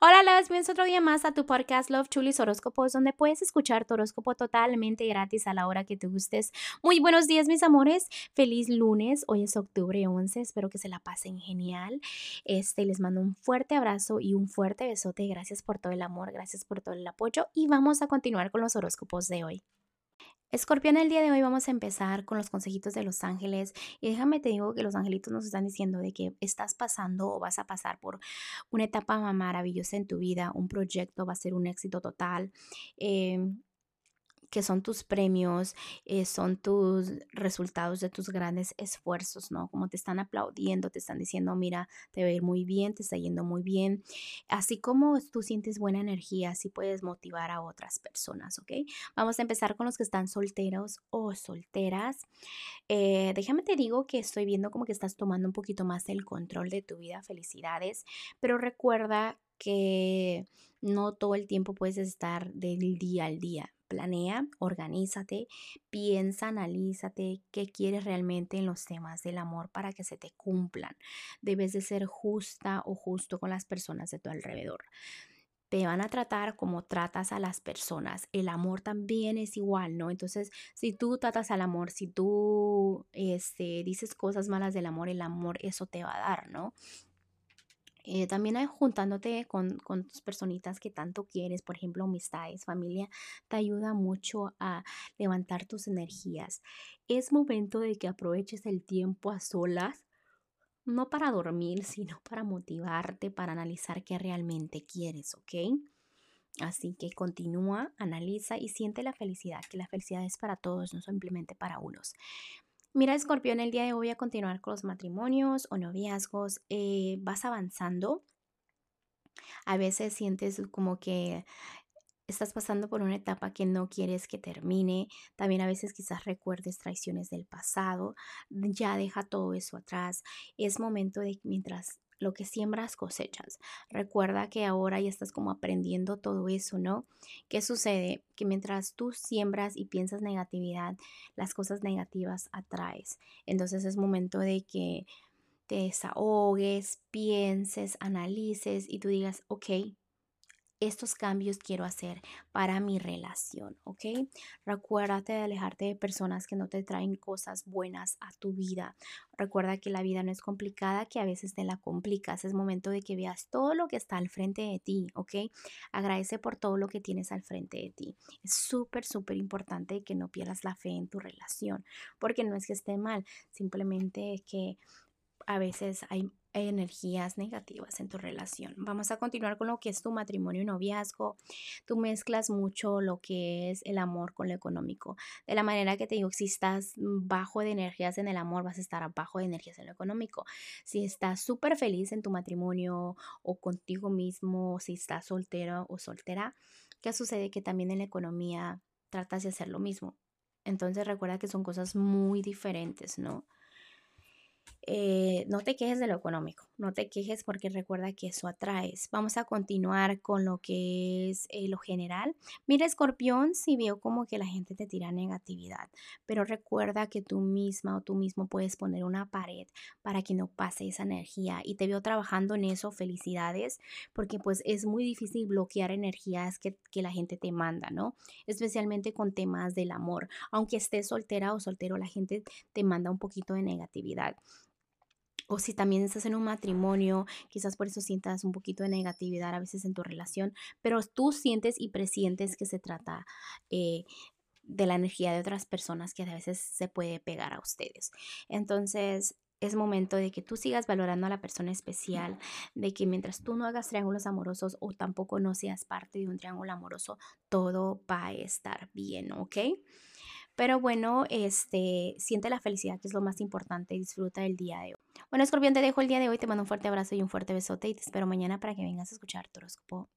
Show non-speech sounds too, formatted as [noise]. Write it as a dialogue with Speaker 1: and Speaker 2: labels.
Speaker 1: Hola, las bienvenidos otro día más a tu podcast Love Chulis Horóscopos, donde puedes escuchar tu horóscopo totalmente gratis a la hora que te gustes. Muy buenos días, mis amores. Feliz lunes. Hoy es octubre 11. Espero que se la pasen genial. Este, les mando un fuerte abrazo y un fuerte besote. Gracias por todo el amor, gracias por todo el apoyo. Y vamos a continuar con los horóscopos de hoy. Escorpión, el día de hoy vamos a empezar con los consejitos de los ángeles y déjame te digo que los angelitos nos están diciendo de que estás pasando o vas a pasar por una etapa maravillosa en tu vida, un proyecto va a ser un éxito total. Em, que son tus premios, eh, son tus resultados de tus grandes esfuerzos, ¿no? Como te están aplaudiendo, te están diciendo, mira, te va a ir muy bien, te está yendo muy bien. Así como tú sientes buena energía, así puedes motivar a otras personas, ¿ok? Vamos a empezar con los que están solteros o solteras. Eh, déjame te digo que estoy viendo como que estás tomando un poquito más el control de tu vida. Felicidades, pero recuerda que no todo el tiempo puedes estar del día al día planea, organízate, piensa, analízate qué quieres realmente en los temas del amor para que se te cumplan. Debes de ser justa o justo con las personas de tu alrededor. Te van a tratar como tratas a las personas. El amor también es igual, ¿no? Entonces, si tú tratas al amor, si tú este, dices cosas malas del amor, el amor eso te va a dar, ¿no? Eh, también juntándote con, con, tus personitas que tanto quieres, por ejemplo, amistades, familia, te ayuda mucho a levantar tus energías. Es momento de que aproveches el tiempo a solas, no para dormir, [laughs] sino para motivarte, para analizar qué realmente quieres, ¿ok? Así que continúa, analiza y siente la felicidad, que la felicidad es para todos, no simplemente para unos. Mira, Escorpión, el día de hoy voy a continuar con los matrimonios o noviazgos. Eh, vas avanzando. A veces sientes como que estás pasando por una etapa que no quieres que termine. También a veces quizás recuerdes traiciones del pasado. Ya deja todo eso atrás. Es momento de mientras lo que siembras cosechas. Recuerda que ahora ya estás como aprendiendo todo eso, ¿no? ¿Qué sucede? Que mientras tú siembras y piensas negatividad, las cosas negativas atraes. Entonces es momento de que te desahogues, pienses, analices y tú digas, ok, estos cambios quiero hacer para mi relación, ¿ok? Recuérdate de alejarte de personas que no te traen cosas buenas a tu vida. Recuerda que la vida no es complicada, que a veces te la complicas. Es momento de que veas todo lo que está al frente de ti, ¿ok? Agradece por todo lo que tienes al frente de ti. Es súper, súper importante que no pierdas la fe en tu relación, porque no es que esté mal, simplemente es que a veces hay energías negativas en tu relación. Vamos a continuar con lo que es tu matrimonio y noviazgo. Tú mezclas mucho lo que es el amor con lo económico. De la manera que te digo, si estás bajo de energías en el amor, vas a estar bajo de energías en lo económico. Si estás súper feliz en tu matrimonio o contigo mismo, si estás soltero o soltera, ¿qué sucede? Que también en la economía tratas de hacer lo mismo. Entonces recuerda que son cosas muy diferentes, ¿no? Eh, no te quejes de lo económico, no te quejes porque recuerda que eso atraes. Vamos a continuar con lo que es eh, lo general. Mira, escorpión, si veo como que la gente te tira negatividad, pero recuerda que tú misma o tú mismo puedes poner una pared para que no pase esa energía y te veo trabajando en eso. Felicidades, porque pues es muy difícil bloquear energías que, que la gente te manda, ¿no? Especialmente con temas del amor. Aunque estés soltera o soltero, la gente te manda un poquito de negatividad o si también estás en un matrimonio, quizás por eso sientas un poquito de negatividad a veces en tu relación, pero tú sientes y presientes que se trata eh, de la energía de otras personas que a veces se puede pegar a ustedes. Entonces, es momento de que tú sigas valorando a la persona especial, de que mientras tú no hagas triángulos amorosos o tampoco no seas parte de un triángulo amoroso, todo va a estar bien, ¿ok? Pero bueno, este, siente la felicidad, que es lo más importante, disfruta el día de hoy. Bueno, Escorpión, te dejo el día de hoy, te mando un fuerte abrazo y un fuerte besote y te espero mañana para que vengas a escuchar tu horóscopo.